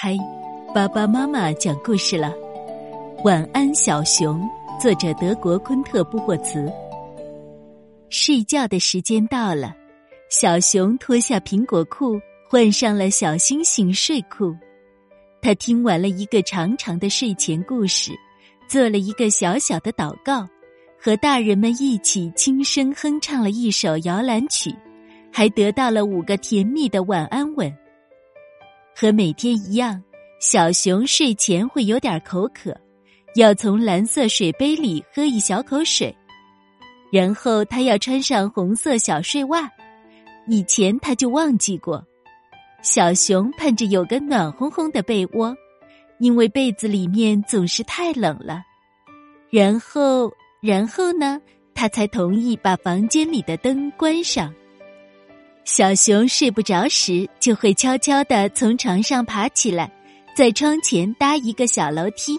嗨，爸爸妈妈讲故事了。晚安，小熊。作者德国昆特布霍茨。睡觉的时间到了，小熊脱下苹果裤，换上了小星星睡裤。他听完了一个长长的睡前故事，做了一个小小的祷告，和大人们一起轻声哼唱了一首摇篮曲，还得到了五个甜蜜的晚安吻。和每天一样，小熊睡前会有点口渴，要从蓝色水杯里喝一小口水，然后他要穿上红色小睡袜。以前他就忘记过。小熊盼着有个暖烘烘的被窝，因为被子里面总是太冷了。然后，然后呢，他才同意把房间里的灯关上。小熊睡不着时，就会悄悄地从床上爬起来，在窗前搭一个小楼梯。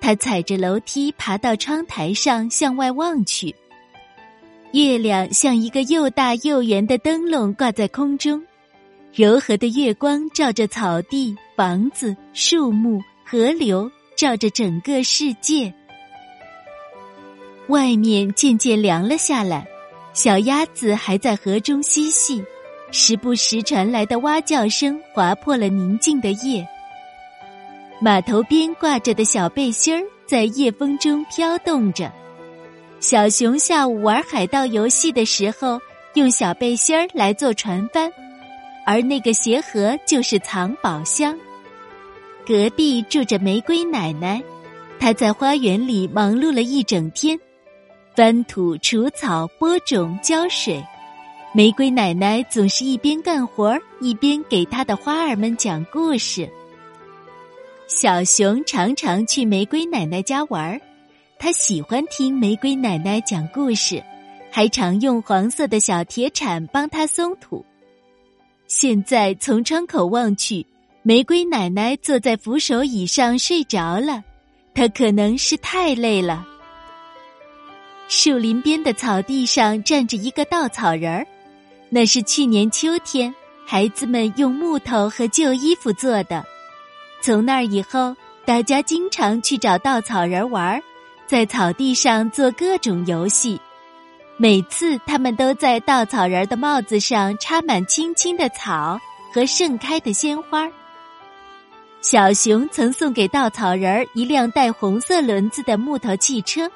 他踩着楼梯爬到窗台上，向外望去。月亮像一个又大又圆的灯笼挂在空中，柔和的月光照着草地、房子、树木、河流，照着整个世界。外面渐渐凉了下来。小鸭子还在河中嬉戏，时不时传来的蛙叫声划破了宁静的夜。码头边挂着的小背心儿在夜风中飘动着。小熊下午玩海盗游戏的时候，用小背心儿来做船帆，而那个鞋盒就是藏宝箱。隔壁住着玫瑰奶奶，她在花园里忙碌了一整天。翻土、除草、播种、浇水，玫瑰奶奶总是一边干活一边给她的花儿们讲故事。小熊常常去玫瑰奶奶家玩儿，他喜欢听玫瑰奶奶讲故事，还常用黄色的小铁铲帮她松土。现在从窗口望去，玫瑰奶奶坐在扶手椅上睡着了，她可能是太累了。树林边的草地上站着一个稻草人儿，那是去年秋天孩子们用木头和旧衣服做的。从那儿以后，大家经常去找稻草人玩，在草地上做各种游戏。每次他们都在稻草人的帽子上插满青青的草和盛开的鲜花。小熊曾送给稻草人一辆带红色轮子的木头汽车。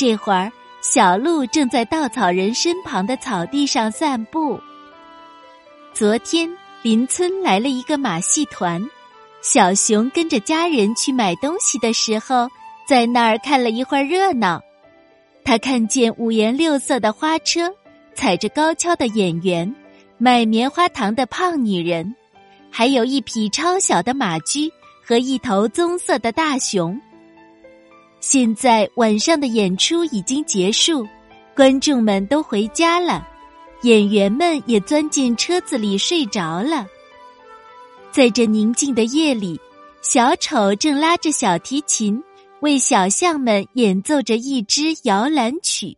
这会儿，小鹿正在稻草人身旁的草地上散步。昨天，邻村来了一个马戏团，小熊跟着家人去买东西的时候，在那儿看了一会儿热闹。他看见五颜六色的花车，踩着高跷的演员，卖棉花糖的胖女人，还有一匹超小的马驹和一头棕色的大熊。现在晚上的演出已经结束，观众们都回家了，演员们也钻进车子里睡着了。在这宁静的夜里，小丑正拉着小提琴为小象们演奏着一支摇篮曲。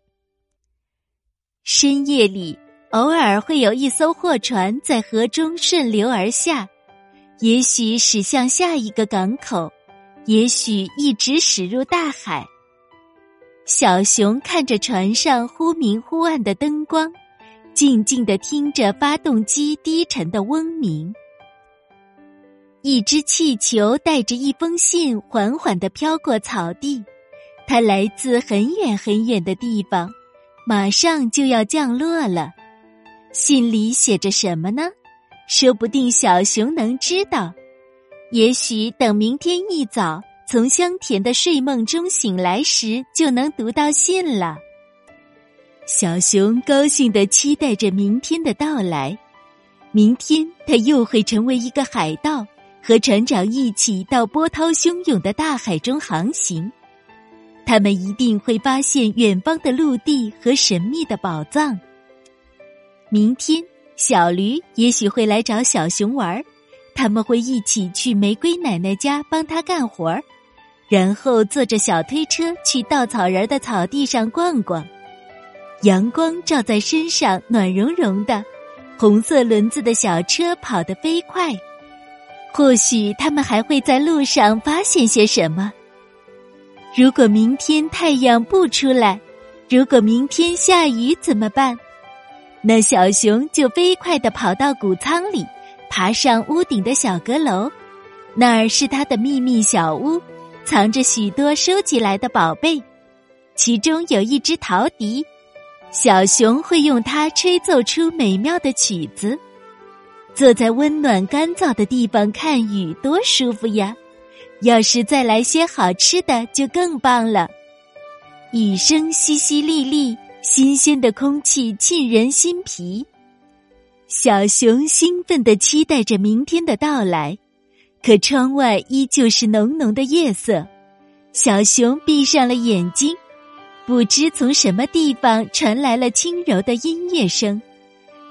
深夜里，偶尔会有一艘货船在河中顺流而下，也许驶向下一个港口。也许一直驶入大海。小熊看着船上忽明忽暗的灯光，静静的听着发动机低沉的嗡鸣。一只气球带着一封信缓缓的飘过草地，它来自很远很远的地方，马上就要降落了。信里写着什么呢？说不定小熊能知道。也许等明天一早从香甜的睡梦中醒来时，就能读到信了。小熊高兴的期待着明天的到来。明天他又会成为一个海盗，和船长一起到波涛汹涌的大海中航行。他们一定会发现远方的陆地和神秘的宝藏。明天，小驴也许会来找小熊玩儿。他们会一起去玫瑰奶奶家帮她干活儿，然后坐着小推车去稻草人的草地上逛逛。阳光照在身上，暖融融的。红色轮子的小车跑得飞快，或许他们还会在路上发现些什么。如果明天太阳不出来，如果明天下雨怎么办？那小熊就飞快的跑到谷仓里，爬上屋顶的小阁楼，那儿是他的秘密小屋，藏着许多收集来的宝贝，其中有一只陶笛，小熊会用它吹奏出美妙的曲子。坐在温暖干燥的地方看雨，多舒服呀！要是再来些好吃的，就更棒了。雨声淅淅沥沥，新鲜的空气沁人心脾。小熊兴奋地期待着明天的到来，可窗外依旧是浓浓的夜色。小熊闭上了眼睛，不知从什么地方传来了轻柔的音乐声。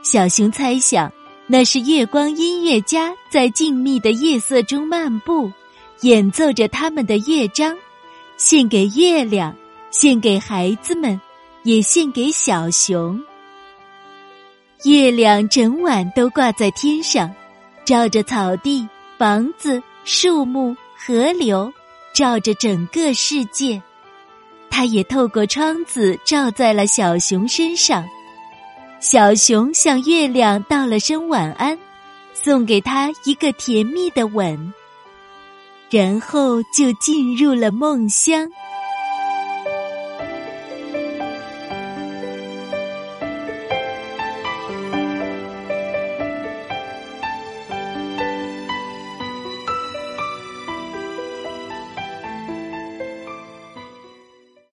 小熊猜想。那是月光音乐家在静谧的夜色中漫步，演奏着他们的乐章，献给月亮，献给孩子们，也献给小熊。月亮整晚都挂在天上，照着草地、房子、树木、河流，照着整个世界。它也透过窗子照在了小熊身上。小熊向月亮道了声晚安，送给他一个甜蜜的吻，然后就进入了梦乡。